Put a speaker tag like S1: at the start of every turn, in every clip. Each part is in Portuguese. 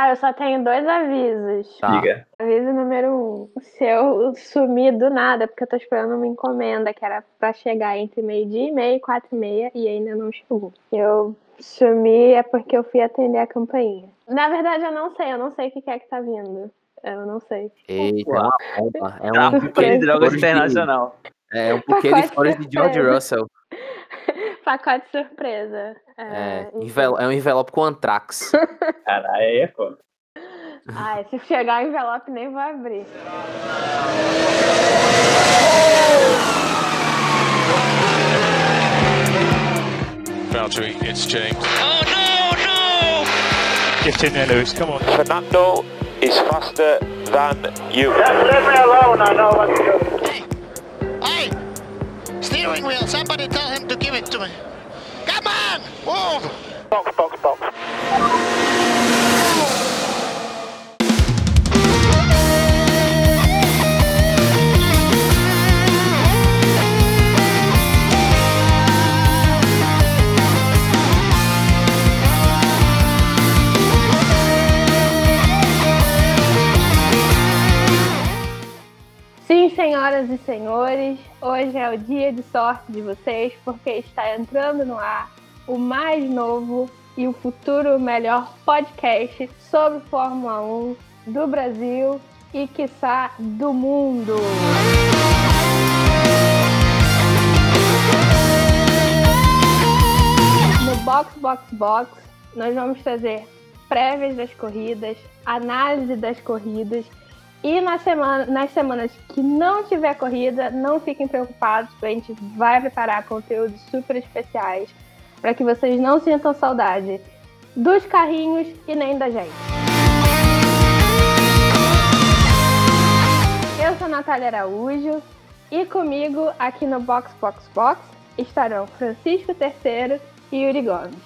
S1: Ah, eu só tenho dois avisos.
S2: Tá.
S3: Diga.
S1: Aviso número um. Se eu sumir do nada, porque eu tô esperando uma encomenda que era pra chegar entre meio-dia e meia e quatro e meia e ainda não chegou. Eu sumi é porque eu fui atender a campainha. Na verdade, eu não sei, eu não sei o que é que tá vindo. Eu não sei.
S2: Eita, é. É
S3: Tá,
S2: um
S3: um buquê de drogas internacional.
S2: É um buquê de flores de George. Russell.
S1: Pacote surpresa.
S2: É, envel- é um envelope com antrax.
S3: Caralho, aí é foda.
S1: Ai, se chegar o envelope, nem vou abrir.
S4: Boundary exchange.
S5: Oh no, no!
S4: Get in there, Lewis. Come on.
S6: Fernando is faster than you.
S5: Hey! Hey! Steering wheel, somebody tell him to give it to me. Move!
S6: Box, box, box.
S1: Sim, senhoras e senhores, hoje é o dia de sorte de vocês, porque está entrando no ar o mais novo e o futuro melhor podcast sobre Fórmula 1 do Brasil e, quiçá, do mundo. No Box Box Box, nós vamos trazer prévias das corridas, análise das corridas e na semana, nas semanas que não tiver corrida, não fiquem preocupados, a gente vai preparar conteúdos super especiais para que vocês não sintam saudade dos carrinhos e nem da gente. Eu sou a Natália Araújo e comigo aqui no Box Box Box estarão Francisco III e Yuri Gomes.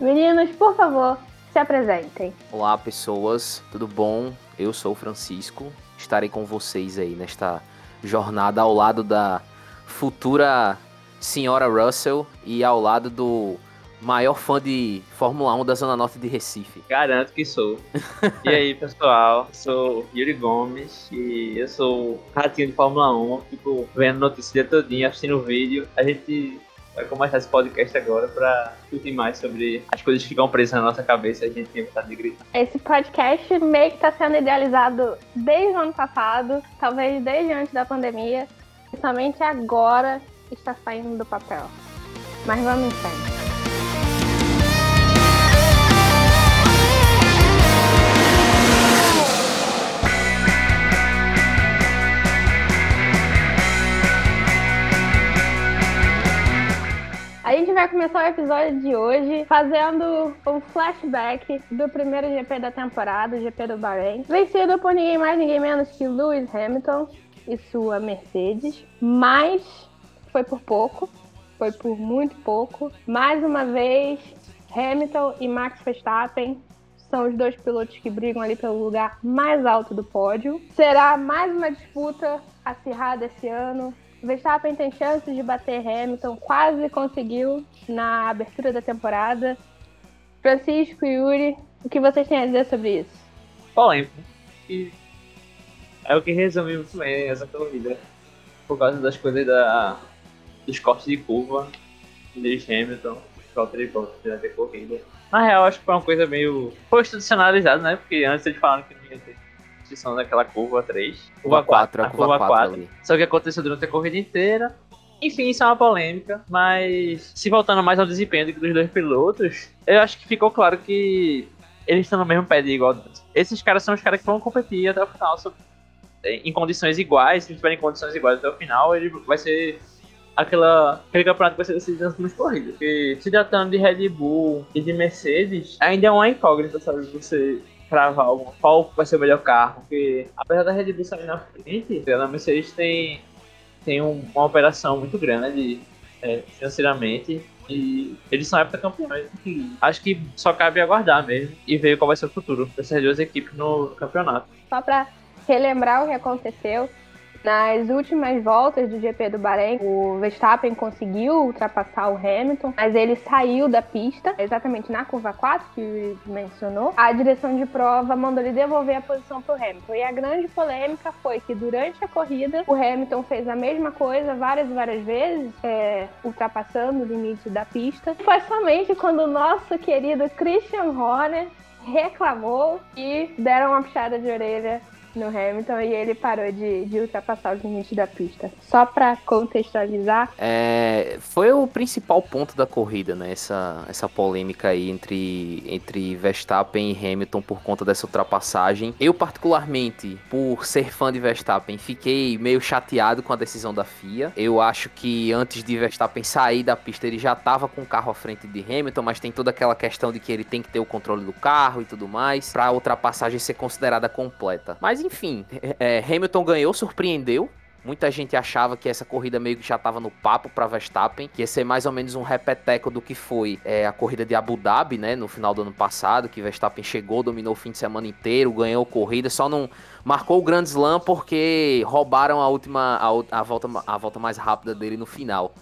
S1: Meninos, por favor, se apresentem.
S2: Olá, pessoas, tudo bom? Eu sou o Francisco. Estarei com vocês aí nesta jornada ao lado da futura senhora Russell e ao lado do maior fã de Fórmula 1 da Zona Norte de Recife.
S3: Garanto que sou. E aí, pessoal? Sou Yuri Gomes e eu sou ratinho de Fórmula 1. Fico vendo dia todinho, assistindo vídeo. A gente vai começar esse podcast agora pra discutir mais sobre as coisas que ficam presas na nossa cabeça e a gente tem vontade de gritar.
S1: Esse podcast meio que está sendo idealizado desde o ano passado, talvez desde antes da pandemia, e somente agora está saindo do papel. Mas vamos em frente. A gente vai começar o episódio de hoje fazendo um flashback do primeiro GP da temporada, o GP do Bahrein. Vencido por ninguém mais, ninguém menos que Lewis Hamilton e sua Mercedes. Mas foi por pouco, foi por muito pouco. Mais uma vez, Hamilton e Max Verstappen são os dois pilotos que brigam ali pelo lugar mais alto do pódio. Será mais uma disputa acirrada esse ano. Verstappen tem chances de bater Hamilton, quase conseguiu na abertura da temporada. Francisco e Yuri, o que vocês têm a dizer sobre isso?
S3: Polêmico. É o que resume muito bem essa corrida. Por causa das coisas da, dos cortes de curva, Lewis Hamilton, Valtteri Bottas durante a corrida. Na real, acho que foi uma coisa meio. Foi institucionalizado, né? Porque antes eles falaram que não ia ter restrição daquela curva 3.
S2: Curva 4,
S3: a
S2: a curva 4 ali.
S3: Só que aconteceu durante a corrida inteira. Enfim, isso é uma polêmica, mas se voltando mais ao desempenho dos dois pilotos, eu acho que ficou claro que eles estão no mesmo pé de igualdade. Esses caras são os caras que vão competir até o final em condições iguais. Se tiverem condições iguais até o final, ele vai ser aquela, aquele campeonato que vai ser decidido nas últimas corridas. Porque se tratando de Red Bull e de Mercedes, ainda é uma incógnita, sabe? Você cravar qual vai ser o melhor carro. Porque apesar da Red Bull sair na frente, a Mercedes tem, tem um- uma operação muito grande é, financeiramente. E eles são época campeões. E acho que só cabe aguardar mesmo e ver qual vai ser o futuro dessas duas equipes no campeonato.
S1: Só para relembrar o que aconteceu, Nas últimas voltas do GP do Bahrein, o Verstappen conseguiu ultrapassar o Hamilton, mas ele saiu da pista, exatamente na curva 4, que mencionou. A direção de prova mandou ele devolver a posição para o Hamilton. E a grande polêmica foi que durante a corrida, o Hamilton fez a mesma coisa várias e várias vezes, é, ultrapassando o limite da pista. Foi somente quando o nosso querido Christian Horner reclamou e deram uma puxada de orelha no Hamilton e ele parou de, de ultrapassar os limites da pista. Só para contextualizar.
S2: É, foi o principal ponto da corrida, né? Essa, essa polêmica aí entre, entre Verstappen e Hamilton por conta dessa ultrapassagem. Eu, particularmente, por ser fã de Verstappen, fiquei meio chateado com a decisão da FIA. Eu acho que antes de Verstappen sair da pista, ele já estava com o carro à frente de Hamilton, mas tem toda aquela questão de que ele tem que ter o controle do carro e tudo mais, para a ultrapassagem ser considerada completa. Mas enfim, é, Hamilton ganhou, surpreendeu. Muita gente achava que essa corrida meio que já estava no papo para Verstappen, que ia ser mais ou menos um repeteco do que foi é, a corrida de Abu Dhabi, né, no final do ano passado, que Verstappen chegou, dominou o fim de semana inteiro, ganhou corrida, só não marcou o Grand Slam porque roubaram a última a, a volta a volta mais rápida dele no final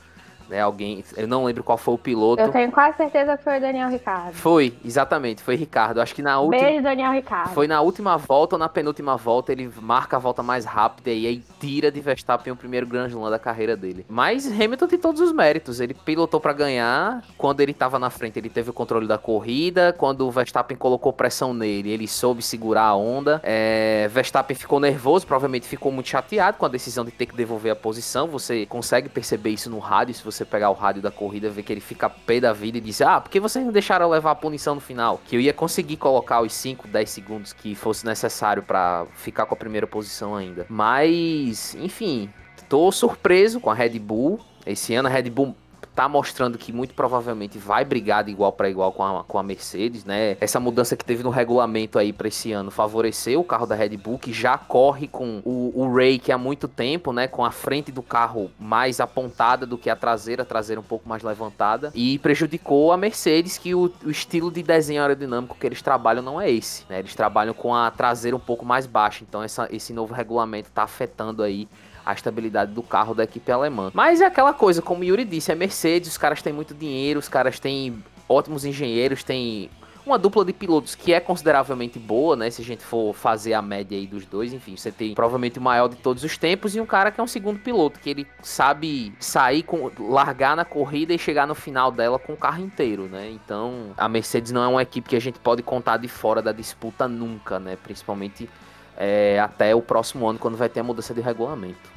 S2: né? Alguém, eu não lembro qual foi o piloto.
S1: Eu tenho quase certeza que foi o Daniel Ricardo.
S2: Foi, exatamente, foi Ricardo. Acho que na última.
S1: Beijo, Daniel Ricardo.
S2: Foi na última volta ou na penúltima volta ele marca a volta mais rápida e aí tira de Verstappen o primeiro Grand Slam da carreira dele. Mas Hamilton tem todos os méritos. Ele pilotou para ganhar. Quando ele estava na frente, ele teve o controle da corrida. Quando o Verstappen colocou pressão nele, ele soube segurar a onda. É... Verstappen ficou nervoso, provavelmente ficou muito chateado com a decisão de ter que devolver a posição. Você consegue perceber isso no rádio se você você pegar o rádio da corrida, ver que ele fica pé da vida e diz: Ah, por que vocês não deixaram levar a punição no final? Que eu ia conseguir colocar os 5, 10 segundos que fosse necessário para ficar com a primeira posição ainda. Mas, enfim, tô surpreso com a Red Bull. Esse ano a Red Bull tá mostrando que muito provavelmente vai brigar de igual para igual com a, com a Mercedes, né? Essa mudança que teve no regulamento aí para esse ano favoreceu o carro da Red Bull, que já corre com o, o Ray há muito tempo, né? Com a frente do carro mais apontada do que a traseira, a traseira um pouco mais levantada, e prejudicou a Mercedes, que o, o estilo de desenho aerodinâmico que eles trabalham não é esse, né? Eles trabalham com a traseira um pouco mais baixa, então essa, esse novo regulamento tá afetando aí a estabilidade do carro da equipe alemã. Mas é aquela coisa, como Yuri disse, é Mercedes, os caras têm muito dinheiro, os caras têm ótimos engenheiros, têm uma dupla de pilotos que é consideravelmente boa, né? Se a gente for fazer a média aí dos dois, enfim, você tem provavelmente o maior de todos os tempos e um cara que é um segundo piloto, que ele sabe sair com largar na corrida e chegar no final dela com o carro inteiro, né? Então, a Mercedes não é uma equipe que a gente pode contar de fora da disputa nunca, né? Principalmente é, até o próximo ano, quando vai ter a mudança de regulamento.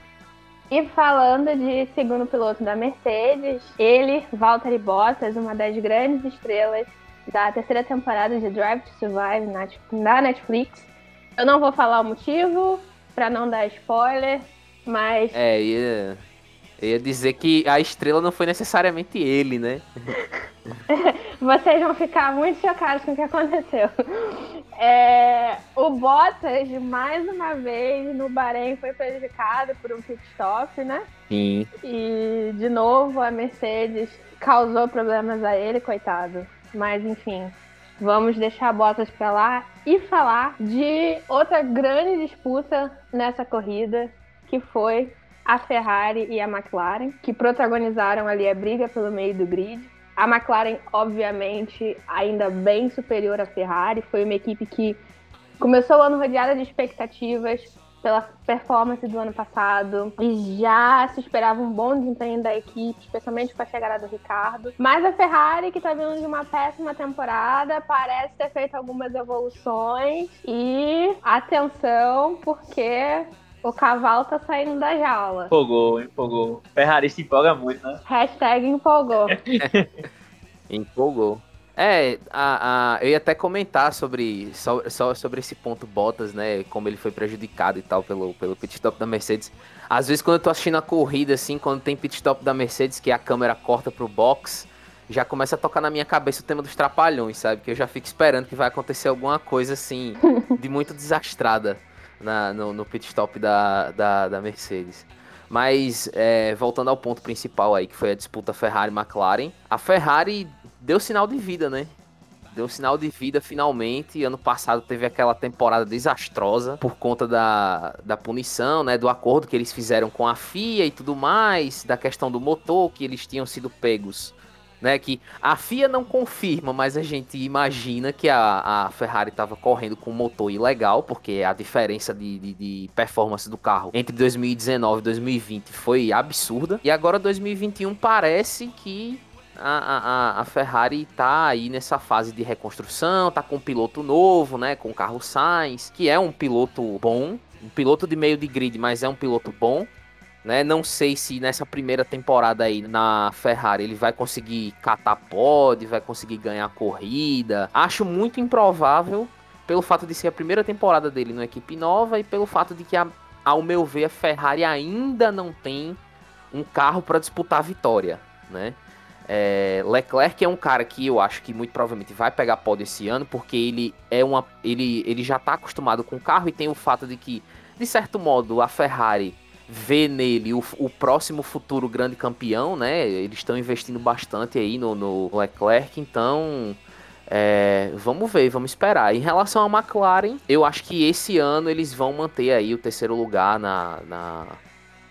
S1: E falando de segundo piloto da Mercedes, ele, Valtteri Bottas, uma das grandes estrelas da terceira temporada de Drive to Survive na Netflix. Eu não vou falar o motivo, para não dar spoiler, mas.
S2: É, ia, ia dizer que a estrela não foi necessariamente ele, né?
S1: Vocês vão ficar muito chocados com o que aconteceu. É, o Bottas, mais uma vez, no Bahrein foi prejudicado por um pit stop, né?
S2: Sim.
S1: E, de novo, a Mercedes causou problemas a ele, coitado. Mas, enfim, vamos deixar Bottas pra lá e falar de outra grande disputa nessa corrida, que foi a Ferrari e a McLaren, que protagonizaram ali a briga pelo meio do grid. A McLaren, obviamente, ainda bem superior à Ferrari, foi uma equipe que começou o ano rodeada de expectativas pela performance do ano passado. E já se esperava um bom desempenho da equipe, especialmente com a chegada do Ricardo. Mas a Ferrari, que está vindo de uma péssima temporada, parece ter feito algumas evoluções. E atenção, porque o cavalo tá saindo da jaula.
S3: Empolgou, empolgou. Ferrari se empolga muito, né?
S1: Hashtag empolgou.
S2: empolgou. É, a, a, eu ia até comentar sobre, só, só sobre esse ponto Bottas, né? Como ele foi prejudicado e tal pelo, pelo pit stop da Mercedes. Às vezes, quando eu tô assistindo a corrida, assim, quando tem pit stop da Mercedes, que a câmera corta pro box, já começa a tocar na minha cabeça o tema dos trapalhões, sabe? Que eu já fico esperando que vai acontecer alguma coisa assim, de muito desastrada na, no, no pit stop da, da, da Mercedes. Mas, é, voltando ao ponto principal aí, que foi a disputa Ferrari-McLaren, a Ferrari deu sinal de vida, né? deu sinal de vida finalmente. Ano passado teve aquela temporada desastrosa por conta da, da punição, né? Do acordo que eles fizeram com a FIA e tudo mais, da questão do motor, que eles tinham sido pegos né? Que a FIA não confirma, mas a gente imagina que a, a Ferrari estava correndo com um motor ilegal, porque a diferença de, de, de, performance do carro entre 2019 e 2020 foi absurda. E agora 2021 parece que a, a, a Ferrari tá aí nessa fase de reconstrução, tá com um piloto novo, né? Com o carro Sainz, que é um piloto bom, um piloto de meio de grid, mas é um piloto bom. Né? Não sei se nessa primeira temporada aí na Ferrari ele vai conseguir catar pod, vai conseguir ganhar corrida. Acho muito improvável pelo fato de ser a primeira temporada dele numa equipe nova e pelo fato de que, a, ao meu ver, a Ferrari ainda não tem um carro para disputar a vitória, né? É, Leclerc é um cara que eu acho que muito provavelmente vai pegar pódio esse ano, porque ele é uma. Ele, ele já está acostumado com o carro e tem o fato de que, de certo modo, a Ferrari vê nele o, o próximo futuro grande campeão, né? Eles estão investindo bastante aí no, no Leclerc, então. É, vamos ver, vamos esperar. Em relação à McLaren, eu acho que esse ano eles vão manter aí o terceiro lugar na, na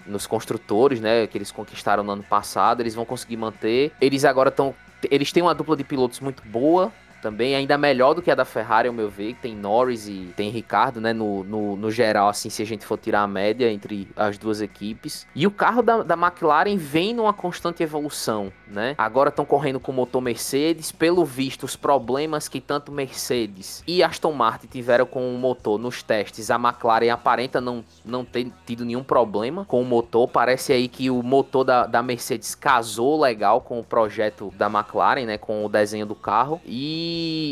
S2: nos construtores, né, que eles conquistaram no ano passado, eles vão conseguir manter. Eles agora estão eles têm uma dupla de pilotos muito boa, também, ainda melhor do que a da Ferrari, ao meu ver, que tem Norris e tem Ricardo, né, no, no, no, geral, assim, se a gente for tirar a média entre as duas equipes. E o carro da, da McLaren vem numa constante evolução, né? Agora estão correndo com motor Mercedes, pelo visto, os problemas que tanto Mercedes e Aston Martin tiveram com o motor nos testes, a McLaren aparenta não, não ter tido nenhum problema com o motor, parece aí que o motor da, da Mercedes casou legal com o projeto da McLaren, né, com o desenho do carro, e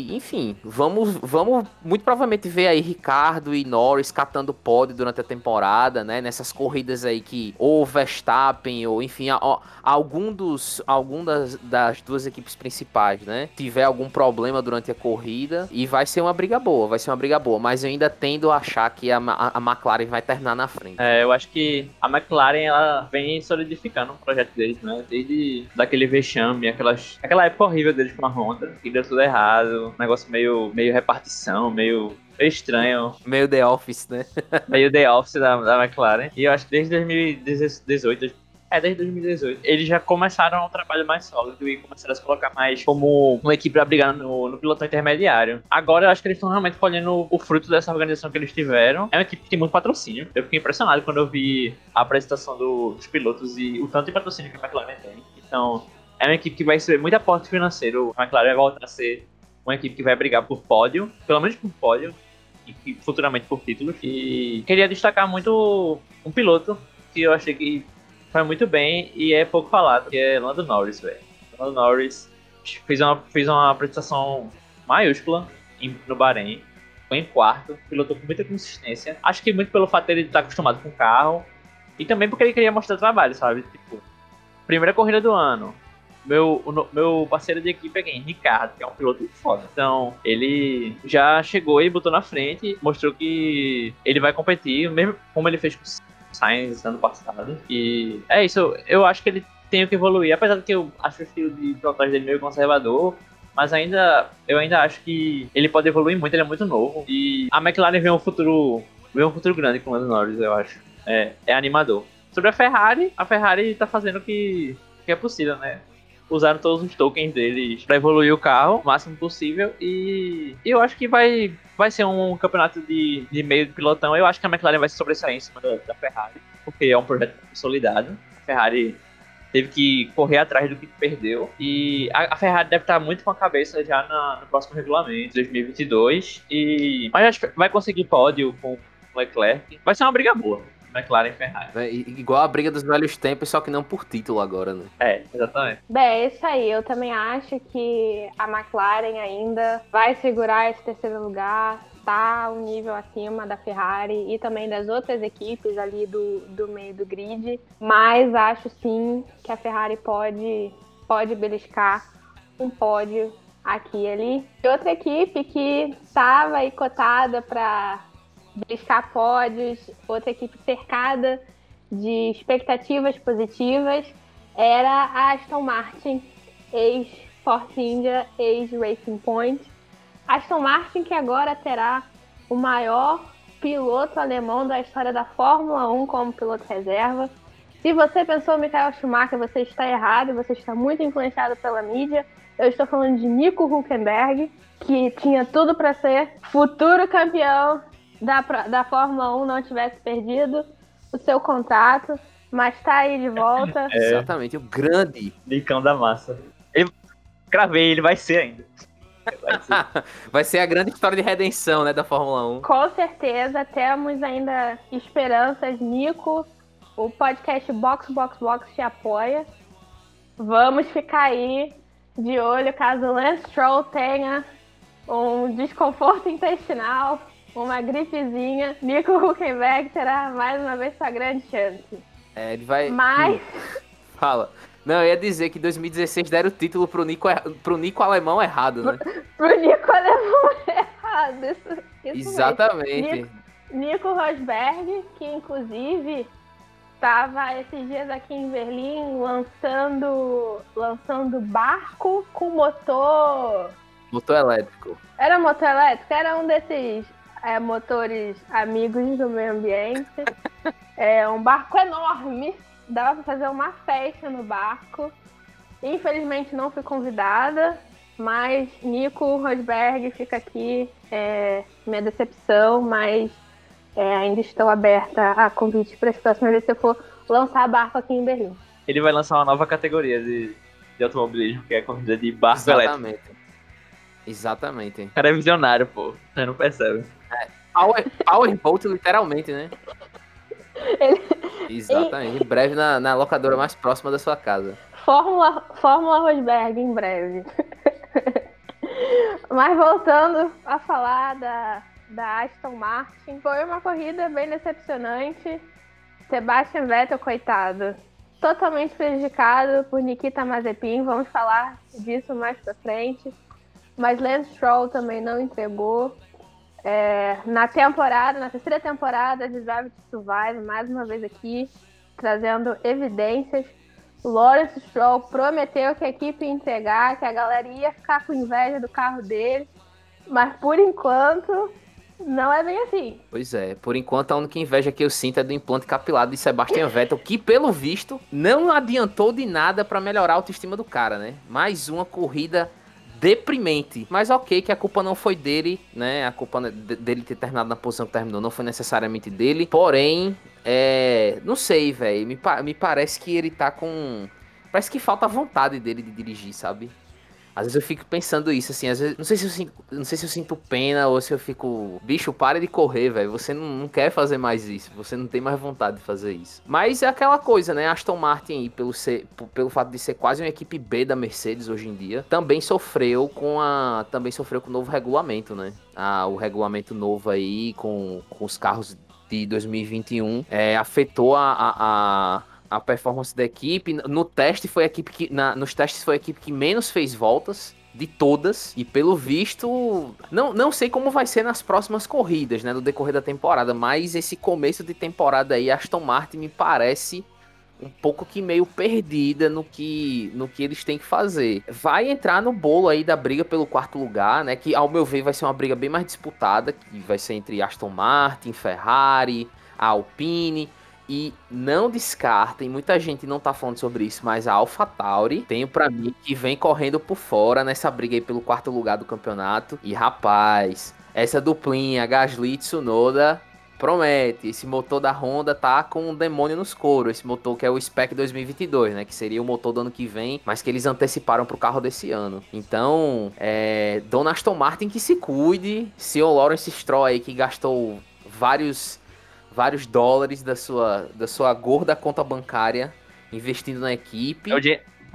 S2: enfim, vamos, vamos muito provavelmente ver aí Ricardo e Norris catando pódio durante a temporada, né? Nessas corridas aí que ou Verstappen ou enfim, algum dos algum das, das duas equipes principais, né? Tiver algum problema durante a corrida e vai ser uma briga boa, vai ser uma briga boa, mas eu ainda tendo a achar que a, a, a McLaren vai terminar na frente.
S3: É, eu acho que a McLaren ela vem solidificando o projeto deles, né? Desde daquele vexame, aquelas, aquela época horrível deles com a Honda, que deu tudo errado um negócio meio, meio repartição, meio meio estranho.
S2: Meio The Office, né?
S3: meio The Office da, da McLaren. E eu acho que desde 2018, é, desde 2018, eles já começaram um trabalho mais sólido e começaram a se colocar mais como uma equipe pra brigar no, no pilotão intermediário. Agora eu acho que eles estão realmente colhendo o fruto dessa organização que eles tiveram. É uma equipe que tem muito patrocínio. Eu fiquei impressionado quando eu vi a apresentação do, dos pilotos e o tanto de patrocínio que a McLaren tem. Então, é uma equipe que vai receber muito aporte financeiro. A McLaren vai voltar a ser uma equipe que vai brigar por pódio, pelo menos por pódio, e futuramente por títulos. E queria destacar muito um piloto que eu achei que foi muito bem e é pouco falado, que é Lando Norris, velho. Lando Norris fez uma, fez uma apresentação maiúscula no Bahrein, foi em quarto, pilotou com muita consistência. Acho que muito pelo fato de ele estar acostumado com o carro e também porque ele queria mostrar trabalho, sabe? Tipo, primeira corrida do ano, meu, o, meu parceiro de equipe é quem? Ricardo, que é um piloto foda. Então, ele já chegou e botou na frente, mostrou que ele vai competir, mesmo como ele fez com o Sainz ano passado. E é isso, eu acho que ele tem que evoluir, apesar de que eu acho o estilo de pilotagem dele meio conservador, mas ainda eu ainda acho que ele pode evoluir muito, ele é muito novo. E a McLaren vê um futuro, vê um futuro grande com o Lando Norris, eu acho. É, é animador. Sobre a Ferrari, a Ferrari tá fazendo o que, que é possível, né? Usaram todos os tokens deles para evoluir o carro o máximo possível e eu acho que vai, vai ser um campeonato de, de meio de pilotão. Eu acho que a McLaren vai se sobressair em cima da, da Ferrari, porque é um projeto consolidado. A Ferrari teve que correr atrás do que perdeu. E a, a Ferrari deve estar muito com a cabeça já na, no próximo regulamento, 2022. E, mas acho que vai conseguir pódio com o Leclerc. Vai ser uma briga boa. McLaren e Ferrari. É,
S2: igual a briga dos velhos tempos, só que não por título agora, né?
S3: É, exatamente.
S1: Bem, é isso aí. Eu também acho que a McLaren ainda vai segurar esse terceiro lugar. Tá um nível acima da Ferrari e também das outras equipes ali do, do meio do grid. Mas acho sim que a Ferrari pode, pode beliscar um pódio aqui e ali. E outra equipe que estava aí cotada para beliscar pódios, outra equipe cercada de expectativas positivas era a Aston Martin, ex-Force India, ex-Racing Point, Aston Martin que agora terá o maior piloto alemão da história da Fórmula 1 como piloto reserva. Se você pensou Michael Schumacher, você está errado, você está muito influenciado pela mídia. Eu estou falando de Nico Huckenberg, que tinha tudo para ser futuro campeão da, da Fórmula 1, não tivesse perdido o seu contrato, mas está aí de volta.
S3: É.
S2: Exatamente, o grande.
S3: Nicão da massa. Ele, cravei, ele vai ser ainda. Vai ser.
S2: Vai ser a grande história de redenção, né, da Fórmula 1.
S1: Com certeza, temos ainda esperanças. Nico, o podcast Box Box Box te apoia. Vamos ficar aí de olho caso o Lance Stroll tenha um desconforto intestinal, uma gripezinha. Nico Huckenberg terá mais uma vez sua grande chance.
S2: É, ele vai.
S1: Mas
S2: Fala. Não, eu ia dizer que em 2016 deram o título pro Nico, erra- pro Nico alemão errado, né?
S1: pro Nico alemão errado. Isso, isso.
S2: Exatamente.
S1: Nico, Nico Rosberg, que inclusive estava esses dias aqui em Berlim lançando, lançando barco com motor.
S2: Motor elétrico.
S1: Era motor elétrico? Era um desses é, motores amigos do meio ambiente. É um barco enorme. Dava pra fazer uma festa no barco. Infelizmente não fui convidada, mas Nico Rosberg fica aqui é, minha decepção, mas é, ainda estou aberta a convite para as próximas vezes que eu for lançar barco aqui em Berlim.
S3: Ele vai lançar uma nova categoria de, de automobilismo, que é a corrida de barco elétrico.
S2: Exatamente. Exatamente.
S3: O cara é visionário, pô. Você não percebe.
S2: Power, Powerboat, literalmente, né?
S1: Ele-
S2: Exatamente. Em breve na, na locadora mais próxima da sua casa.
S1: Fórmula, Fórmula Rosberg em breve. Mas voltando a falar da, da Aston Martin, foi uma corrida bem decepcionante. Sebastian Vettel, coitado, totalmente prejudicado por Nikita Mazepin. Vamos falar disso mais pra frente. Mas Lance Stroll também não entregou. É, na temporada, na terceira temporada de Drive to Survive, mais uma vez aqui, trazendo evidências. Lawrence Stroll prometeu que a equipe ia entregar, que a galera ia ficar com inveja do carro dele, mas por enquanto não é bem assim.
S2: Pois é, por enquanto a única inveja que eu sinto é do implante capilar de Sebastian Vettel, que pelo visto não adiantou de nada pra melhorar a autoestima do cara, né? Mais uma corrida deprimente. Mas ok, que a culpa não foi dele, né? A culpa de- dele ter terminado na posição que terminou não foi necessariamente dele. Porém, é. Não sei, velho. Me, pa- me parece que ele tá com. Parece que falta vontade dele de dirigir, sabe? Às vezes eu fico pensando isso, assim, às vezes. Não sei se eu sinto, não sei se eu sinto pena ou se eu fico. Bicho, pare de correr, velho. Você não, não quer fazer mais isso. Você não tem mais vontade de fazer isso. Mas é aquela coisa, né? Aston Martin aí, pelo, ser, pelo fato de ser quase uma equipe B da Mercedes hoje em dia, também sofreu com a. Também sofreu com o novo regulamento, né? Ah, o regulamento novo aí com, com os carros de 2021 é, afetou a- a- a, a performance da equipe. No teste foi a equipe que. na- nos testes foi a equipe que menos fez voltas. De todas, e pelo visto, não, não sei como vai ser nas próximas corridas, né, no decorrer da temporada, mas esse começo de temporada aí, Aston Martin me parece um pouco que meio perdida no que, no que eles têm que fazer. Vai entrar no bolo aí da briga pelo quarto lugar, né, que ao meu ver vai ser uma briga bem mais disputada, que vai ser entre Aston Martin, Ferrari, Alpine, e não descartem, muita gente não tá falando sobre isso, mas a AlphaTauri tenho pra mim que vem correndo por fora nessa briga aí pelo quarto lugar do campeonato. E rapaz, essa duplinha Gasly e Tsunoda promete. Esse motor da Honda tá com um demônio nos coros. Esse motor que é o Spec 2022, né? Que seria o motor do ano que vem, mas que eles anteciparam pro carro desse ano. Então, é. Dona Aston Martin que se cuide. Seu Lawrence Stroll aí que gastou vários vários dólares da sua, da sua gorda conta bancária investindo na equipe.
S3: É o,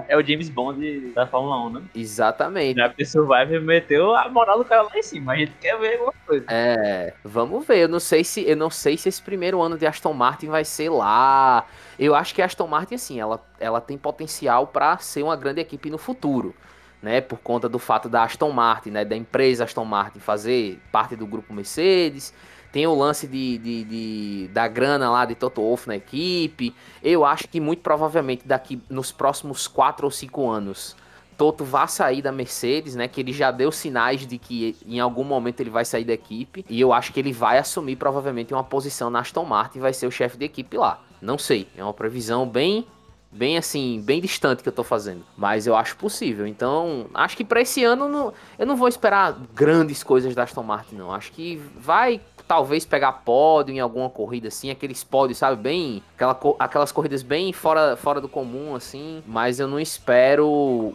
S3: é o James Bond da Fórmula 1, né?
S2: Exatamente.
S3: Que Survivor meteu a moral do cara lá em cima. A gente quer ver alguma coisa.
S2: É, vamos ver. Eu não sei se eu não sei se esse primeiro ano de Aston Martin vai ser lá. Eu acho que a Aston Martin assim, ela, ela tem potencial para ser uma grande equipe no futuro, né? Por conta do fato da Aston Martin, né, da empresa Aston Martin fazer parte do grupo Mercedes. Tem o lance de, de- de- da grana lá de Toto Wolff na equipe. Eu acho que muito provavelmente daqui nos próximos 4 ou 5 anos Toto vá sair da Mercedes, né? Que ele já deu sinais de que em algum momento ele vai sair da equipe. E eu acho que ele vai assumir provavelmente uma posição na Aston Martin e vai ser o chefe de equipe lá. Não sei, é uma previsão bem bem assim, bem distante que eu tô fazendo. Mas eu acho possível. Então, acho que para esse ano eu não vou esperar grandes coisas da Aston Martin, não. Acho que vai talvez pegar pódio em alguma corrida assim, aqueles pódios, sabe, bem, aquela, aquelas corridas bem fora, fora do comum assim, mas eu não espero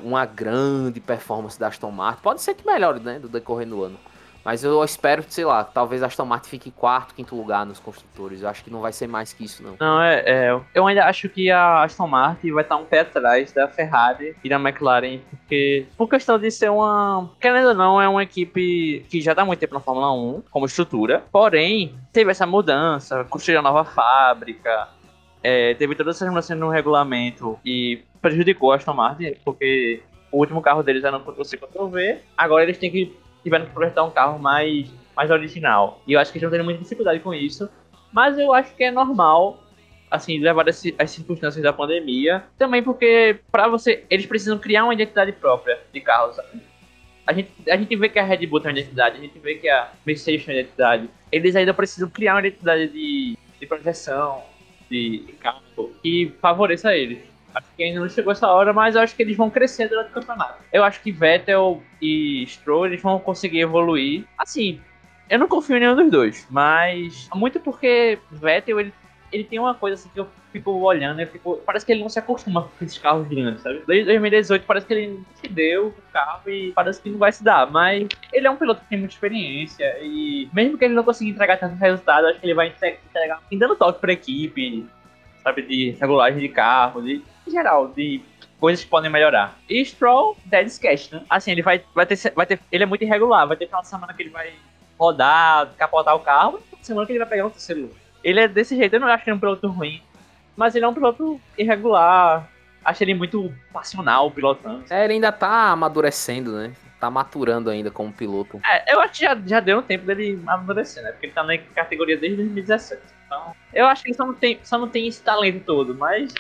S2: uma grande performance da Aston Martin. Pode ser que melhore, né, do decorrer do ano. Mas eu espero, sei lá, talvez a Aston Martin fique quarto, quinto lugar nos construtores. Eu acho que não vai ser mais que isso, não.
S3: Não, é, é eu ainda acho que a Aston Martin vai estar um pé atrás da Ferrari e da McLaren, porque por questão de ser uma, querendo ou não, é uma equipe que já dá muito tempo na Fórmula 1 como estrutura, porém teve essa mudança, construiu a nova fábrica, é, teve todas essas mudanças no regulamento e prejudicou a Aston Martin, porque o último carro deles era no Ctrl-C, Ctrl-V, agora eles têm que tiveram que projetar um carro mais, mais original. E eu acho que eles estão tendo muita dificuldade com isso. Mas eu acho que é normal, assim, levar as, as circunstâncias da pandemia. Também porque, para você, eles precisam criar uma identidade própria de carros. A gente, a gente vê que a Red Bull tem uma identidade, a gente vê que a Mercedes tem uma identidade. Eles ainda precisam criar uma identidade de, de projeção, de carro, que favoreça eles. Acho que ainda não chegou essa hora, mas eu acho que eles vão crescer durante o campeonato. Eu acho que Vettel e Stroll eles vão conseguir evoluir. Assim, eu não confio em nenhum dos dois, mas muito porque Vettel ele, ele tem uma coisa assim que eu fico olhando, eu fico, parece que ele não se acostuma com esses carros grandes, sabe? Desde 2018 parece que ele se deu o carro e parece que não vai se dar, mas ele é um piloto que tem muita experiência e mesmo que ele não consiga entregar tanto resultado, acho que ele vai entregar, dando toque para equipe, sabe, de regulagem de carro, de geral, de coisas que podem melhorar. E Stroll, dead sketch, né? Assim, ele vai, vai, ter, vai ter. Ele é muito irregular. Vai ter final de semana que ele vai rodar, capotar o carro, e semana que ele vai pegar um terceiro. Ele é desse jeito, eu não acho que ele é um piloto ruim. Mas ele é um piloto irregular. Acho ele muito passional pilotando.
S2: É, ele ainda tá amadurecendo, né? Tá maturando ainda como piloto.
S3: É, eu acho que já, já deu um tempo dele amadurecer, né? Porque ele tá na categoria desde 2017. Então, eu acho que ele só não tem, só não tem esse talento todo, mas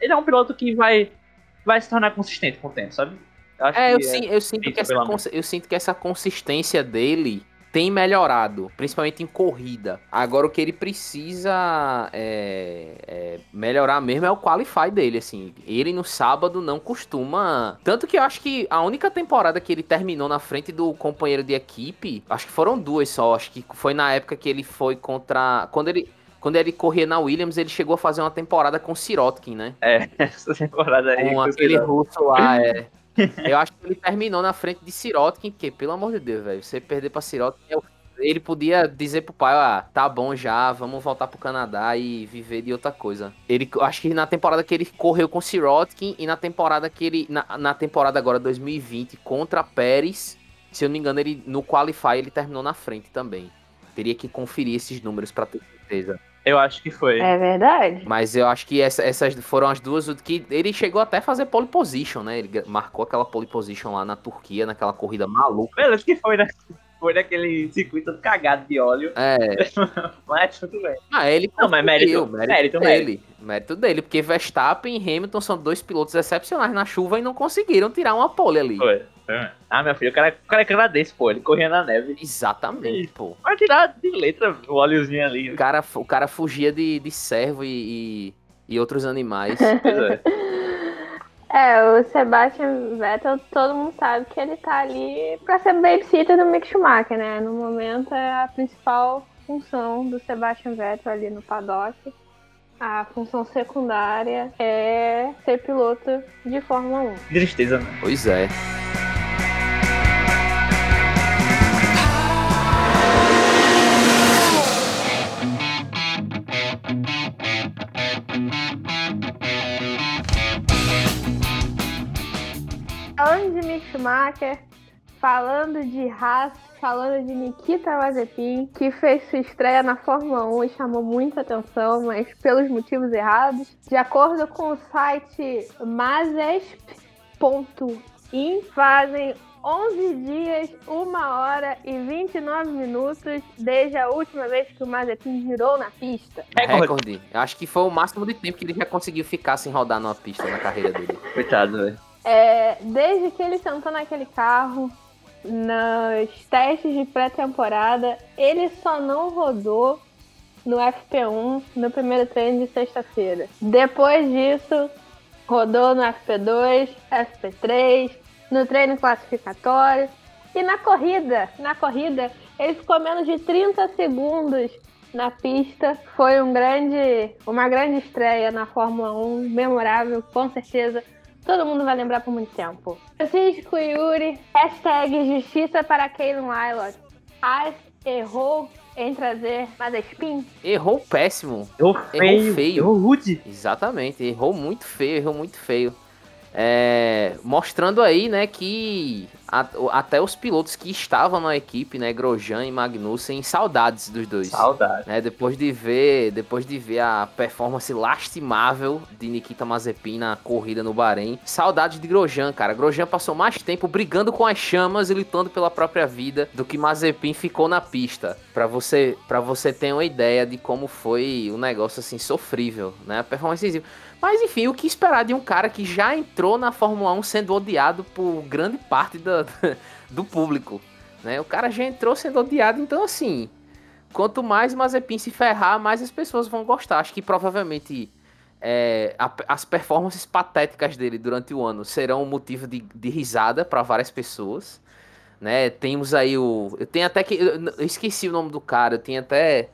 S3: ele é um piloto que vai, vai se tornar consistente com o tempo, sabe?
S2: Eu é, eu, sim, eu, sinto que essa, eu sinto que essa consistência dele tem melhorado, principalmente em corrida. Agora o que ele precisa é, é melhorar mesmo é o qualify dele, assim. Ele no sábado não costuma. Tanto que eu acho que a única temporada que ele terminou na frente do companheiro de equipe, acho que foram duas só. Acho que foi na época que ele foi contra. Quando ele quando ele corria na Williams, ele chegou a fazer uma temporada com Sirotkin, né?
S3: É, essa temporada aí.
S2: Com aquele russo lá, é. Eu acho que ele terminou na frente de Sirotkin, porque, pelo amor de Deus, velho, você perder pra Sirotkin, ele podia dizer pro pai, ah, tá bom já, vamos voltar pro Canadá e viver de outra coisa. Ele, acho que na temporada que ele correu com Sirotkin e na temporada que ele, na, na temporada agora 2020 contra Pérez, se eu não me engano, ele no Qualify ele terminou na frente também. Teria que conferir esses números para ter certeza.
S3: Eu acho que foi.
S1: É verdade.
S2: Mas eu acho que essa, essas foram as duas que ele chegou até a fazer pole position, né? Ele marcou aquela pole position lá na Turquia, naquela corrida maluca.
S3: Beleza, que foi, né? Foi naquele circuito todo cagado de óleo.
S2: É.
S3: mas tudo bem.
S2: Ah, ele
S3: Não, mas mérito, mérito, mérito
S2: dele. Mérito dele, porque Verstappen e Hamilton são dois pilotos excepcionais na chuva e não conseguiram tirar uma pole ali.
S3: Foi. Ah, meu filho, o cara, o cara é canadense, pô. Ele corria na neve.
S2: Exatamente, e, pô.
S3: Vai tirar de letra o óleozinho ali.
S2: O cara, o cara fugia de, de servo e, e, e outros animais. é.
S1: É, o Sebastian Vettel, todo mundo sabe que ele tá ali pra ser babysitter do Mick Schumacher, né? No momento é a principal função do Sebastian Vettel ali no paddock. A função secundária é ser piloto de Fórmula 1.
S3: Tristeza, né?
S2: Pois é.
S1: Schumacher, falando de Haas, falando de Nikita Mazepin, que fez sua estreia na Fórmula 1 e chamou muita atenção, mas pelos motivos errados. De acordo com o site mazesp.in, fazem 11 dias, 1 hora e 29 minutos desde a última vez que o Mazepin girou na pista.
S2: Recorde. Acho que foi o máximo de tempo que ele já conseguiu ficar sem rodar numa pista na carreira dele.
S3: Coitado, velho.
S1: É, desde que ele sentou naquele carro, nos testes de pré-temporada, ele só não rodou no FP1 no primeiro treino de sexta-feira. Depois disso, rodou no FP2, FP3, no treino classificatório e na corrida. Na corrida, ele ficou menos de 30 segundos na pista. Foi um grande, uma grande estreia na Fórmula 1, memorável, com certeza. Todo mundo vai lembrar por muito tempo. Francisco Yuri, hashtag justiça para Kaylen Lylott. Haas errou em trazer Mazepin.
S2: Errou péssimo.
S3: Errou feio.
S2: Errou feio.
S3: Errou rude.
S2: Exatamente, errou muito feio, errou muito feio. É, mostrando aí, né, que a- o- até os pilotos que estavam na equipe, né, Grosjean e Magnussen, saudades dos dois.
S3: Saudade.
S2: né, depois de ver, depois de ver a performance lastimável de Nikita Mazepin na corrida no Bahrein, saudades de Grosjean, cara. Grosjean passou mais tempo brigando com as chamas e lutando pela própria vida do que Mazepin ficou na pista. Pra você, para você ter uma ideia de como foi um negócio assim sofrível, né? A performance. Mas enfim, o que esperar de um cara que já entrou na Fórmula 1 sendo odiado por grande parte da- do público, né? O cara já entrou sendo odiado, então assim, quanto mais Mazepin se ferrar, mais as pessoas vão gostar. Acho que provavelmente é, a- as performances patéticas dele durante o ano serão motivo de, de risada para várias pessoas. Né? Temos aí o. Eu tenho até que. Eu eu esqueci o nome do cara, eu tinha até.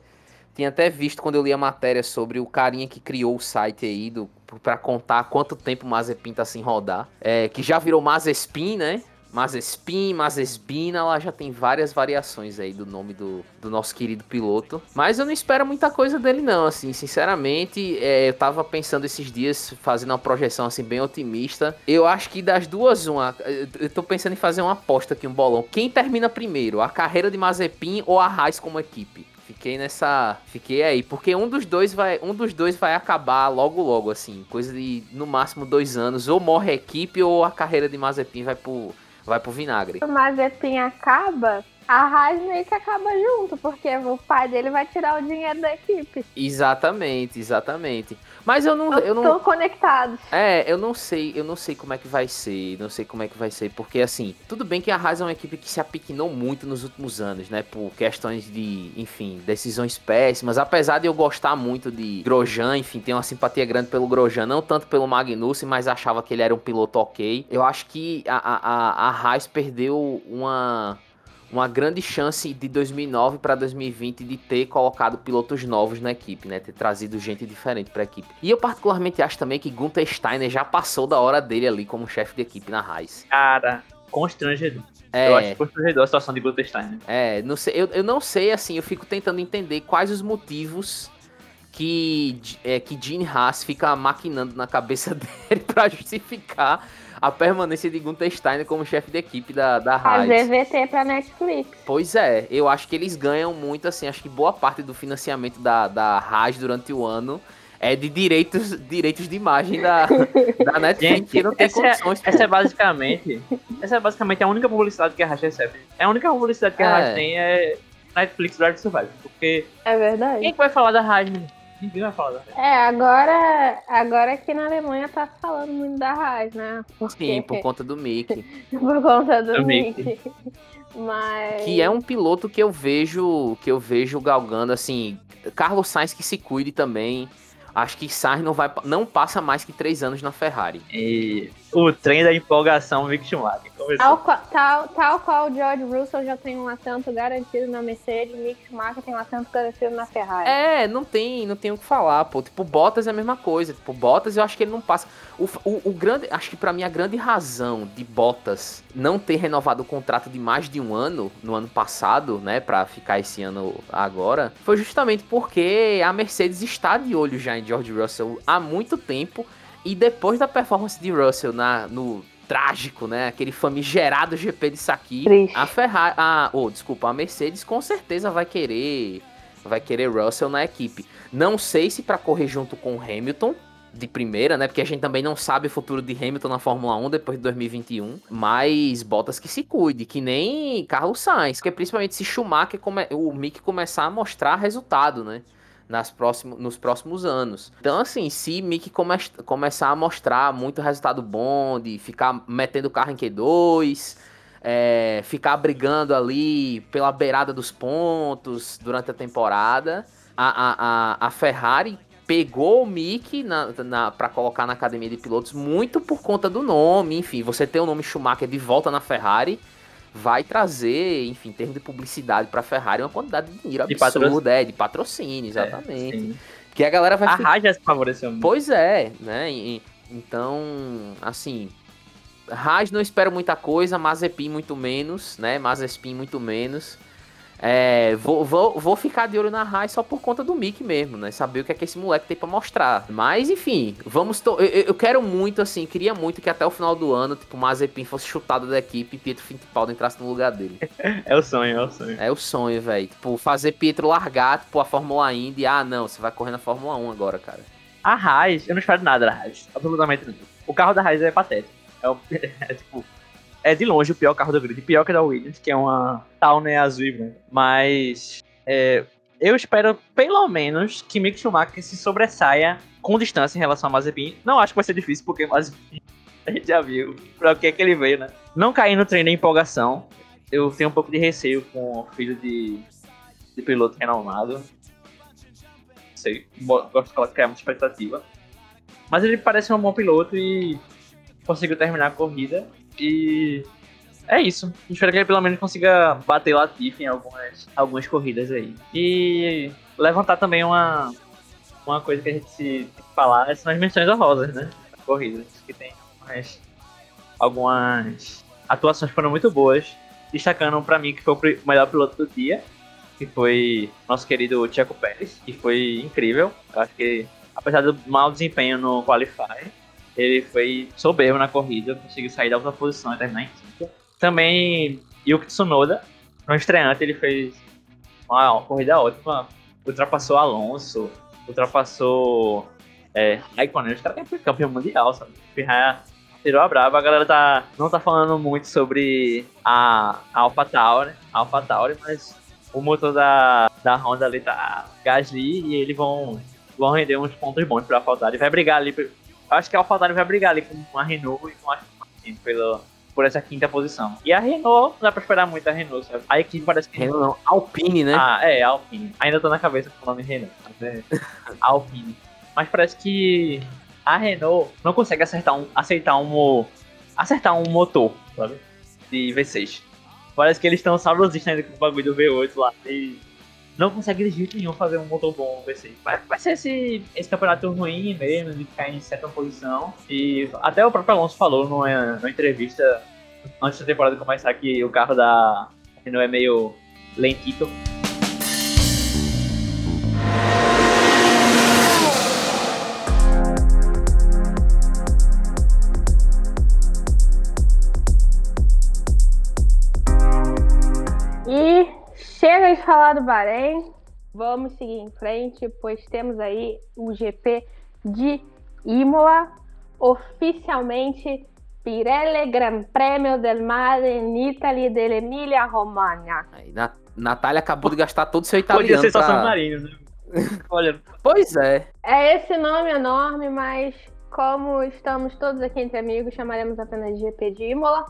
S2: Tinha até visto quando eu li a matéria sobre o carinha que criou o site aí do, pra contar quanto tempo o Mazepin tá sem rodar. É, que já virou Mazespin, né? Mazespin, Mazesbina, ela já tem várias variações aí do nome do, do nosso querido piloto. Mas eu não espero muita coisa dele não, assim, sinceramente, é, eu tava pensando esses dias, fazendo uma projeção assim bem otimista. Eu acho que das duas, uma, eu tô pensando em fazer uma aposta aqui, um bolão. Quem termina primeiro, a carreira de Mazepin ou a Haas como equipe? Fiquei nessa, fiquei aí, porque um dos dois vai, um dos dois vai acabar logo logo assim, coisa de no máximo dois anos, ou morre a equipe ou a carreira de Mazepin vai pro, vai pro vinagre.
S1: O Mazepin acaba, a Haas meio que acaba junto, porque o pai dele vai tirar o dinheiro da equipe.
S2: Exatamente, exatamente. Mas eu não, eu não,
S1: Estão conectados.
S2: É, eu não sei, eu não sei como é que vai ser, não sei como é que vai ser, porque assim, tudo bem que a Haas é uma equipe que se apequinou muito nos últimos anos, né, por questões de, enfim, decisões péssimas, apesar de eu gostar muito de Grosjean, enfim, tenho uma simpatia grande pelo Grosjean, não tanto pelo Magnussen, mas achava que ele era um piloto ok. Eu acho que a, a, a, a Haas perdeu uma uma grande chance de 2009 para 2020 de ter colocado pilotos novos na equipe, né? Ter trazido gente diferente para a equipe. E eu particularmente acho também que Gunther Steiner já passou da hora dele ali como chefe de equipe na Haas.
S3: Cara, constrangedor.
S2: É,
S3: Eu acho constrangedor a situação de Gutenstein.
S2: é, não sei, eu, eu não sei assim, eu fico tentando entender quais os motivos que é, que Gene Haas fica maquinando na cabeça dele para justificar a permanência de Gunther Steiner como chefe de equipe da, da Haas.
S1: Fazer VT pra Netflix.
S2: Pois é, eu acho que eles ganham muito, assim, acho que boa parte do financiamento da, da Haas durante o ano é de direitos, direitos de imagem da, da Netflix,
S3: Gente,
S2: que não tem
S3: essa é,
S2: condições.
S3: essa é basicamente. Essa é basicamente a única publicidade que a Haas recebe. É a única publicidade que a
S2: É.
S3: Haas tem é Netflix Drive to Survive. Porque
S1: É verdade.
S3: quem que vai falar da Haas, menino? Ninguém vai falar da Haas.
S1: É, agora, agora aqui na Alemanha tá falando muito da Haas, né? Porque,
S2: Sim, por conta do Mickey.
S1: por conta do
S3: Do
S1: Mickey. Mas.
S2: Que é um piloto que eu vejo, que eu vejo galgando, assim, Carlos Sainz que se cuide também. Acho que Sainz não, vai, não passa mais que três anos na Ferrari.
S3: E o trem da empolgação Mick Schumacher.
S1: Tal, qual- tal, tal qual o George Russell já tem um assento garantido na Mercedes, Mick Schumacher tem um assento garantido na Ferrari.
S2: É, não tem, não tem o que falar, pô. Tipo, Bottas é a mesma coisa. Tipo, Bottas eu acho que ele não passa. O, o, o grande, acho que pra mim a grande razão de Bottas não ter renovado o contrato de mais de um ano no ano passado, né, Pra ficar esse ano agora, foi justamente porque a Mercedes está de olho já em George Russell há muito tempo e depois da performance de Russell na, no trágico, né, aquele famigerado GP de Saki,
S1: Triste.
S2: a Ferrari, a, oh, desculpa, a Mercedes com certeza vai querer vai querer Russell na equipe. Não sei se pra correr junto com o Hamilton de primeira, né? Porque a gente também não sabe o futuro de Hamilton na Fórmula 1 depois de 2021. Mas Bottas que se cuide, que nem Carlos Sainz. Porque principalmente se Schumacher, come... o Mick começar a mostrar resultado, né? Nas próximo, nos próximos anos. Então, assim, se Mick come, começar a mostrar muito resultado bom, de ficar metendo o carro em Q2, é, ficar brigando ali pela beirada dos pontos durante a temporada, a, a, a, a Ferrari pegou o Mick na, na, para colocar na academia de pilotos muito por conta do nome. Enfim, você ter o nome Schumacher de volta na Ferrari vai trazer, enfim, em termos de publicidade para a Ferrari, uma quantidade de dinheiro
S3: De
S2: absurda,
S3: patrocínio.
S2: é, de patrocínio, exatamente.
S3: É,
S2: que a galera vai
S3: A
S2: ficar-
S3: Haas já se favoreceu muito.
S2: Pois é, né? E- então, assim, Haas não espero muita coisa, Mazepin muito menos, né? Mazepin muito menos. É, vou, vou, vou ficar de olho na Haas só por conta do Mick mesmo, né? Saber o que é que esse moleque tem pra mostrar. Mas, enfim, vamos. to- Eu, eu- quero muito, assim, queria muito que até o final do ano, tipo, o Mazepin fosse chutado da equipe e Pietro Fittipaldi entrasse no lugar dele.
S3: É o sonho, é o sonho.
S2: É o sonho, velho. Tipo, fazer Pietro largar, tipo, a Fórmula Indy. Ah, não, você vai correr na Fórmula 1 agora, cara.
S3: A Haas, eu não espero nada da Haas. Absolutamente nada. O carro da Haas é patético. É, o- é, tipo. É de longe o pior carro do grid. Pior que o da Williams, que é uma Towner azul e branca. Mas. é, eu espero, pelo menos, que Mick Schumacher se sobressaia com distância em relação a Mazepin. Não acho que vai ser difícil, porque Mazepin a gente já viu pra que é que ele veio, né? Não cair no treino da empolgação. Eu tenho um pouco de receio com o filho de, de piloto renomado. Sei, gosto de criar muita expectativa. Mas ele parece um bom piloto e conseguiu terminar a corrida. E é isso. Espero que ele pelo menos consiga bater Latifi em algumas, algumas corridas aí. E levantar também uma, uma coisa que a gente se falar são as menções honrosas, né? Corridas. Que tem algumas, algumas atuações que foram muito boas. Destacando pra mim que foi o o melhor piloto do dia. Que foi nosso querido Tiago Pérez. Que foi incrível. Eu acho que, apesar do mau desempenho no Qualify, ele foi soberbo na corrida. Conseguiu sair da outra posição e terminar em quinta. Também Yuki Tsunoda. No estreante, ele fez uma, corrida ótima. Ultrapassou Alonso. Ultrapassou é, Raikkonen. Os caras têm campeão mundial, sabe? Tirou a brava. A galera tá, não tá falando muito sobre a, AlphaTauri, AlphaTauri, mas o motor da, da Honda ali tá Gasly e eles vão, vão render uns pontos bons pra AlphaTauri. Vai brigar ali, acho que a AlphaTauri vai brigar ali com a Renault e com a Martin pelo, por essa quinta posição. E a Renault, não dá pra esperar muito a Renault, sabe? A equipe parece que...
S2: Renault não, Alpine, né?
S3: Ah, é, Alpine. Ainda tô na cabeça com o nome Renault. mas é Alpine. Mas parece que a Renault não consegue acertar um, aceitar um, acertar um motor, sabe? De V6. Parece que eles estão saudosistas ainda com o bagulho do V8 lá. E não consegue de jeito nenhum fazer um motor bom no V6. Vai, vai ser esse, esse campeonato ruim mesmo, de ficar em sétima posição. E até o próprio Alonso falou numa, numa entrevista antes da temporada começar que o carro da Renault é meio lentito.
S1: Falar do Bahrein. Vamos seguir em frente, pois temos aí o GP de Imola, oficialmente Pirelli Gran Premio del Mare in Italy dell'Emilia Romagna.
S2: Aí, Na- Natália acabou de gastar todo o seu
S3: Podia
S2: italiano
S3: ser só
S2: pra-
S3: San Marino, né? Olha,
S2: Pois é.
S1: É esse nome enorme, mas como estamos todos aqui entre amigos, chamaremos apenas de GP de Imola.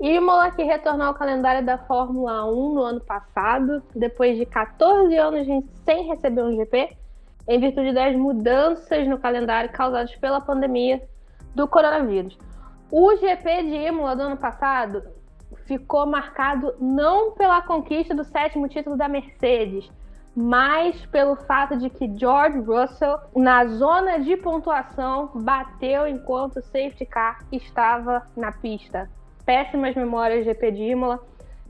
S1: Imola que retornou ao calendário da Fórmula 1 no ano passado, depois de 14 anos sem receber um GP, em virtude das mudanças no calendário causadas pela pandemia do coronavírus. O GP de Imola do ano passado ficou marcado não pela conquista do sétimo título da Mercedes, mas pelo fato de que George Russell, na zona de pontuação, bateu enquanto o safety car estava na pista. Péssimas memórias do GP de Imola.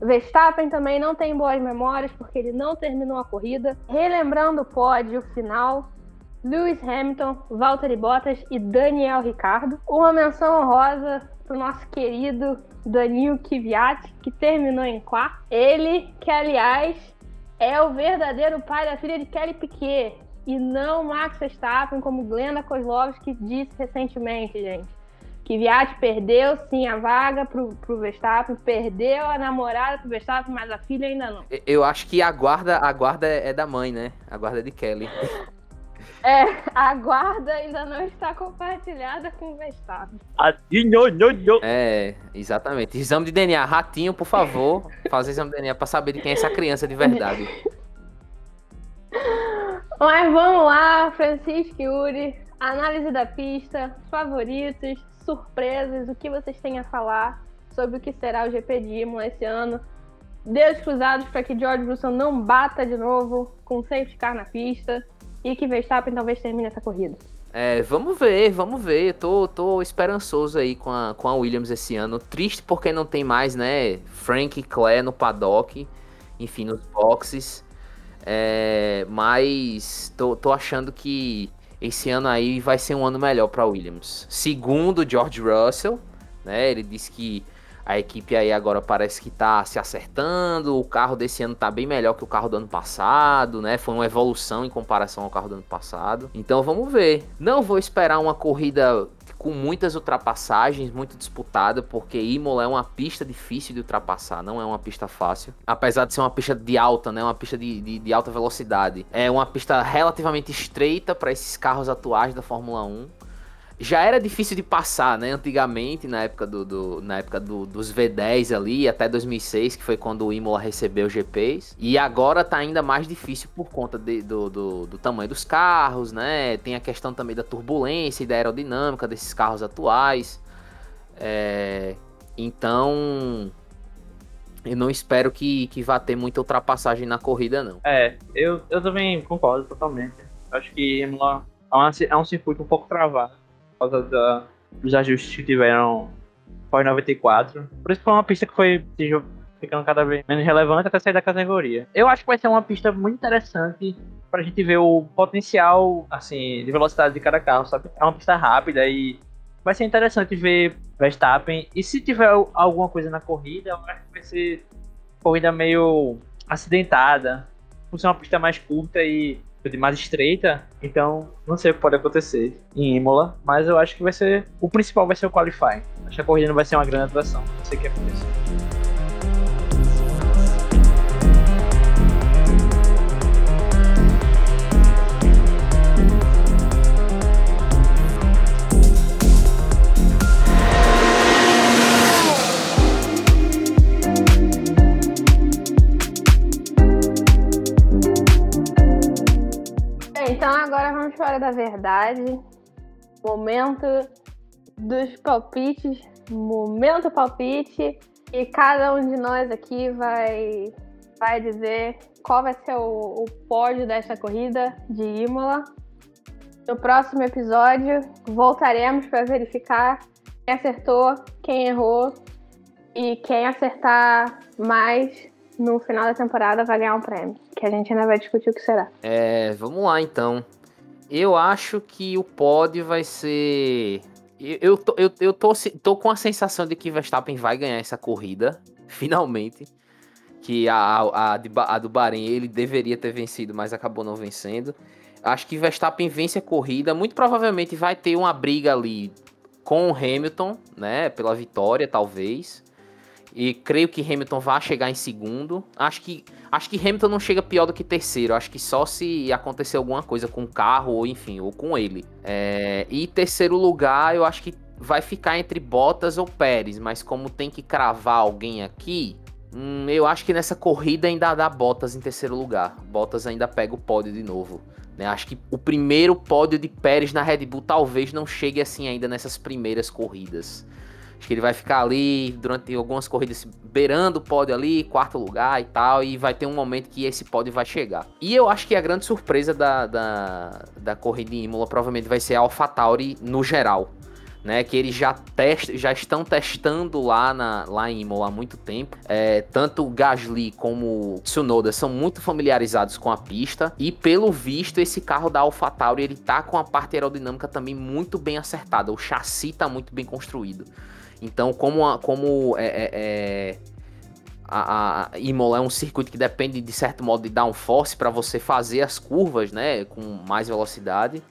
S1: Verstappen também não tem boas memórias porque ele não terminou a corrida. Relembrando o pódio final, Lewis Hamilton, Valtteri Bottas e Daniel Ricciardo. Uma menção honrosa para o nosso querido Daniel Kvyat, que terminou em quarto. Ele, que aliás é o verdadeiro pai da filha de Kelly Piquet e não Max Verstappen, como Glenda Kozlovski disse recentemente, gente. Kvyat perdeu sim a vaga pro, pro Verstappen, perdeu a namorada pro Verstappen, mas a filha ainda não.
S2: Eu acho que a guarda, a guarda é da mãe, né? A guarda é de Kelly.
S1: É, a guarda ainda não está compartilhada com o Verstappen.
S2: É, exatamente. Exame de DNA. Ratinho, por favor, fazer exame de DNA pra saber de quem é essa criança de verdade.
S1: Mas vamos lá, Francisco e Yuri. Análise da pista, favoritos, surpresas, o que vocês têm a falar sobre o que será o GP de Imola esse ano. Deus cruzados para que George Russell não bata de novo com safety car na pista e que Verstappen talvez termine essa corrida.
S2: É, vamos ver, vamos ver. Tô, tô esperançoso aí com a, com a Williams esse ano. Triste porque não tem mais, né? Frank e Claire no paddock, enfim, nos boxes. É, mas tô, tô achando que esse ano aí vai ser um ano melhor para Williams. Segundo George Russell, né? Ele disse que a equipe aí agora parece que tá se acertando. O carro desse ano tá bem melhor que o carro do ano passado, né? Foi uma evolução em comparação ao carro do ano passado. Então vamos ver. Não vou esperar uma corrida com muitas ultrapassagens, muito disputada, porque Imola é uma pista difícil de ultrapassar, não é uma pista fácil. Apesar de ser uma pista de alta, né? Uma pista de, de, de alta velocidade. É uma pista relativamente estreita para esses carros atuais da Fórmula 1 já era difícil de passar, né? Antigamente, na época, do, do- na época do- dos V10 ali, até 2006, que foi quando o Imola recebeu GPs. E agora tá ainda mais difícil por conta de- do, do- do tamanho dos carros, né? Tem a questão também da turbulência e da aerodinâmica desses carros atuais. É, então, eu não espero que, que vá ter muita ultrapassagem na corrida, não.
S3: É, eu, eu também concordo totalmente. Acho que Imola é um, é um circuito um pouco travado causa da- dos ajustes que tiveram pós 94. Por isso foi uma pista que foi ficando cada vez menos relevante até sair da categoria. Eu acho que vai ser uma pista muito interessante pra gente ver o potencial assim de velocidade de cada carro, sabe? É uma pista rápida e vai ser interessante ver Verstappen. E se tiver alguma coisa na corrida, eu acho que vai ser corrida meio acidentada, por ser uma pista mais curta e mais estreita, então não sei o que pode acontecer em Imola, mas eu acho que vai ser o principal vai ser o qualifying. Acho que a corrida não vai ser uma grande atração, não sei o que acontecer.
S1: Agora vamos para da verdade. Momento dos palpites. Momento palpite. E cada um de nós aqui vai, vai dizer qual vai ser o, o pódio desta corrida de Imola. No próximo episódio, voltaremos para verificar quem acertou, quem errou. E quem acertar mais no final da temporada vai ganhar um prêmio. Que a gente ainda vai discutir o que será.
S2: É, vamos lá então. Eu acho que o pódio vai ser. Eu, eu, tô, eu, eu tô, tô com a sensação de que Verstappen vai ganhar essa corrida, finalmente. Que a, a, a do Bahrein ele deveria ter vencido, mas acabou não vencendo. Acho que Verstappen vence a corrida. Muito provavelmente vai ter uma briga ali com o Hamilton, né? Pela vitória, talvez. E creio que Hamilton vai chegar em segundo. Acho que Acho que Hamilton não chega pior do que terceiro. Acho que só se acontecer alguma coisa com o carro, ou enfim, ou com ele. É, e terceiro lugar, eu acho que vai ficar entre Bottas ou Pérez. Mas como tem que cravar alguém aqui, hum, eu acho que nessa corrida ainda dá Bottas em terceiro lugar. Bottas ainda pega o pódio de novo. né? Acho que o primeiro pódio de Pérez na Red Bull talvez não chegue assim ainda nessas primeiras corridas. Que ele vai ficar ali durante algumas corridas beirando o pódio ali, quarto lugar e tal, e vai ter um momento que esse pódio vai chegar. E eu acho que a grande surpresa da, da, da corrida em Imola provavelmente vai ser a AlphaTauri no geral. Né, que eles já, test, já estão testando lá, na, lá em Imola há muito tempo. É, tanto o Gasly como o Tsunoda são muito familiarizados com a pista. E pelo visto, esse carro da AlphaTauri ele tá com a parte aerodinâmica também muito bem acertada. O chassi tá muito bem construído. Então, como, a- como é, é- é- a, a Imola é um circuito que depende de certo modo de downforce para você fazer as curvas, né, com mais velocidade.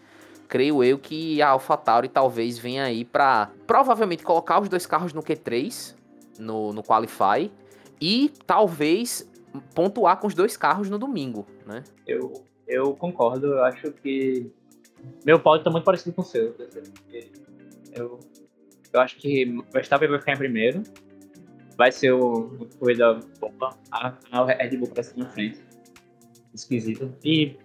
S2: creio eu que a AlphaTauri talvez venha aí para provavelmente colocar os dois carros no Q3 no, no Qualify e talvez pontuar com os dois carros no domingo, né?
S3: Eu, eu concordo, eu acho que meu pódio tá muito parecido com o seu. Eu, eu acho que Verstappen vai ficar em primeiro. Vai ser o uma corrida bomba. A, a Red Bull vai ser na frente. Esquisito. E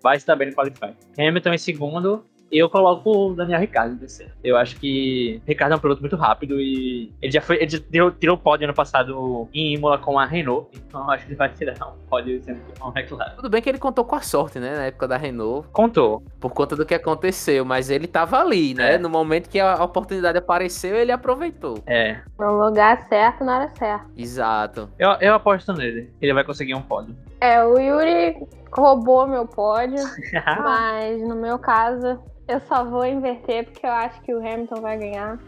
S3: vai estar bem no Qualify. Hamilton em segundo. Eu coloco o Daniel Ricciardo em terceiro. Eu acho que o Ricardo é um piloto muito rápido e ele já foi. Ele já deu, tirou o pódio ano passado em Imola com a Renault. Então eu acho que ele vai tirar um pódio sendo com a McLaren.
S2: Tudo bem que ele contou com a sorte, né? Na época da Renault,
S3: Contou.
S2: por conta do que aconteceu, mas ele tava ali, né?
S3: É.
S2: No momento que a oportunidade apareceu, ele aproveitou.
S3: É.
S1: No lugar certo, na hora certa.
S2: Exato.
S3: Eu, eu aposto nele. Ele vai conseguir um pódio.
S1: É, o Yuri roubou meu pódio, mas no meu caso, eu só vou inverter porque eu acho que o Hamilton vai ganhar.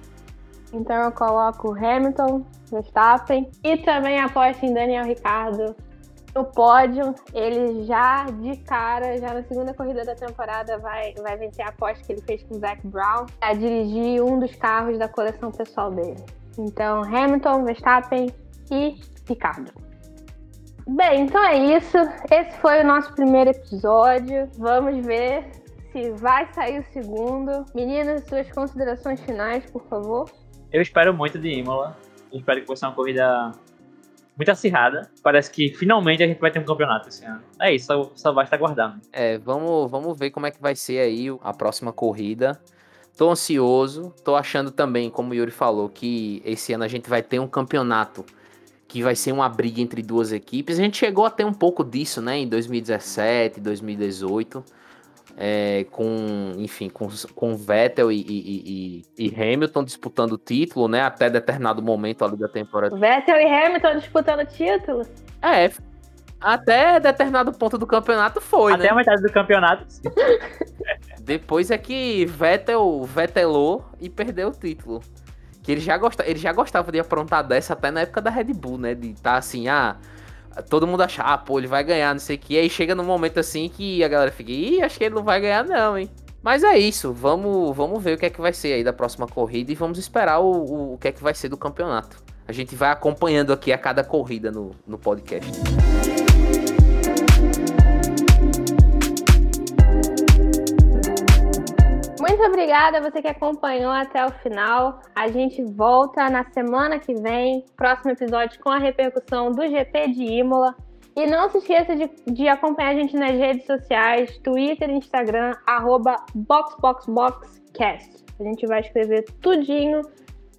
S1: Então eu coloco Hamilton, Verstappen e também aposto em Daniel Ricardo no pódio. Ele já de cara, já na segunda corrida da temporada, vai, vai vencer a aposta que ele fez com o Zac Brown a dirigir um dos carros da coleção pessoal dele. Então, Hamilton, Verstappen e Ricardo. Bem, então é isso. Esse foi o nosso primeiro episódio. Vamos ver se vai sair o segundo. Meninas, suas considerações finais, por favor.
S3: Eu espero muito de Imola. Eu espero que vai ser uma corrida muito acirrada. Parece que finalmente a gente vai ter um campeonato esse ano. É isso, só, só basta aguardar. né?
S2: É, vamos, vamos ver como é que vai ser aí a próxima corrida. Tô ansioso, tô achando também, como o Yuri falou, que esse ano a gente vai ter um campeonato que vai ser uma briga entre duas equipes. A gente chegou a ter um pouco disso, né, em 2017, 2018, é, com, enfim, com, com Vettel e, e- e- e Hamilton disputando o título, né, até determinado momento ali da temporada.
S1: Vettel e Hamilton disputando o título.
S2: É, até determinado ponto do campeonato foi,
S3: Até
S2: né?
S3: a metade do campeonato.
S2: Depois é que Vettel vetelou e perdeu o título. Que ele já, gosta, ele já gostava de aprontar dessa até na época da Red Bull, né? De estar assim, ah, todo mundo achar, ah, pô, ele vai ganhar, não sei o que. Aí chega num momento assim que a galera fica, ih, acho que ele não vai ganhar, não, hein? Mas é isso, vamos, vamos ver o que é que vai ser aí da próxima corrida e vamos esperar o, o, o que é que vai ser do campeonato. A gente vai acompanhando aqui a cada corrida no, no podcast.
S1: Muito obrigada você que acompanhou até o final. A gente volta na semana que vem, próximo episódio com a repercussão do GP de Imola. E não se esqueça de, de acompanhar a gente nas redes sociais, Twitter Instagram, arroba BoxBoxBoxCast. A gente vai escrever tudinho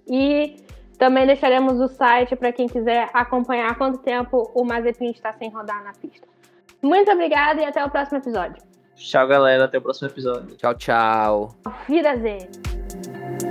S1: e também deixaremos o site para quem quiser acompanhar quanto tempo o Mazepin está sem rodar na pista. Muito obrigada e até o próximo episódio.
S3: Tchau, galera. Até o próximo episódio.
S2: Tchau, tchau.
S1: Auf Wiedersehen!